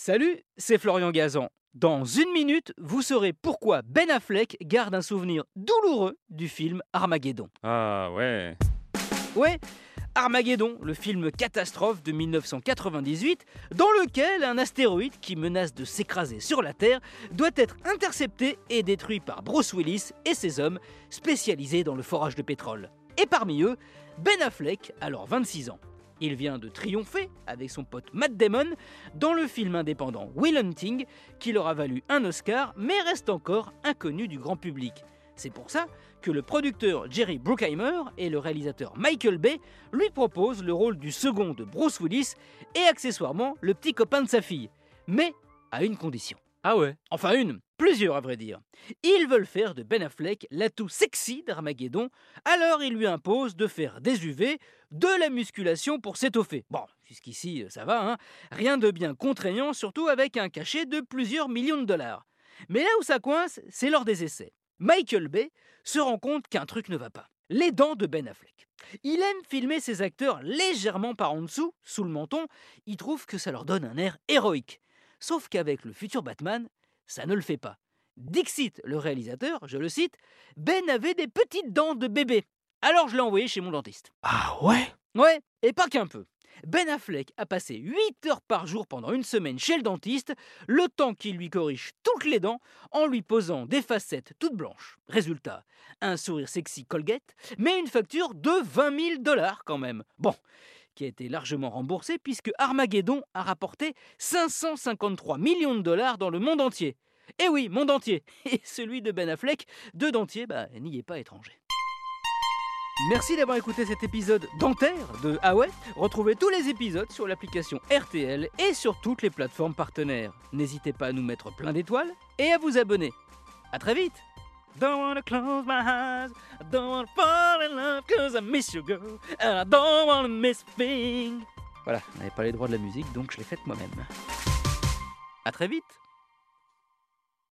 Salut, c'est Florian Gazan. Dans une minute, vous saurez pourquoi Ben Affleck garde un souvenir douloureux du film Armageddon. Ah ouais. Ouais, Armageddon, le film catastrophe de 1998, dans lequel un astéroïde qui menace de s'écraser sur la Terre doit être intercepté et détruit par Bruce Willis et ses hommes spécialisés dans le forage de pétrole. Et parmi eux, Ben Affleck, alors 26 ans. Il vient de triompher avec son pote Matt Damon dans le film indépendant Will Hunting qui leur a valu un Oscar mais reste encore inconnu du grand public. C'est pour ça que le producteur Jerry Bruckheimer et le réalisateur Michael Bay lui proposent le rôle du second de Bruce Willis et accessoirement le petit copain de sa fille. Mais à une condition. Ah ouais? Enfin une, plusieurs à vrai dire. Ils veulent faire de Ben Affleck l'atout sexy d'Armageddon, alors ils lui imposent de faire des UV, de la musculation pour s'étoffer. Bon, jusqu'ici ça va, hein rien de bien contraignant, surtout avec un cachet de plusieurs millions de dollars. Mais là où ça coince, c'est lors des essais. Michael Bay se rend compte qu'un truc ne va pas. Les dents de Ben Affleck. Il aime filmer ses acteurs légèrement par en dessous, sous le menton, il trouve que ça leur donne un air héroïque. Sauf qu'avec le futur Batman, ça ne le fait pas. Dixit, le réalisateur, je le cite, Ben avait des petites dents de bébé. Alors je l'ai envoyé chez mon dentiste. Ah ouais? Ouais, et pas qu'un peu. Ben Affleck a passé 8 heures par jour pendant une semaine chez le dentiste, le temps qu'il lui corrige toutes les dents en lui posant des facettes toutes blanches. Résultat, un sourire sexy Colgate, mais une facture de 20 000 dollars quand même. Bon, qui a été largement remboursé puisque Armageddon a rapporté 553 millions de dollars dans le monde entier. Eh oui, monde entier. Et celui de Ben Affleck, de dentier, bah, n'y est pas étranger. Merci d'avoir écouté cet épisode dentaire de Ah Retrouvez tous les épisodes sur l'application RTL et sur toutes les plateformes partenaires. N'hésitez pas à nous mettre plein d'étoiles et à vous abonner. A très vite Don't wanna close my eyes, I don't wanna fall in love cause I miss you girl, and I don't wanna miss a thing. Voilà, on n'avait pas les droits de la musique donc je l'ai faite moi-même. A très vite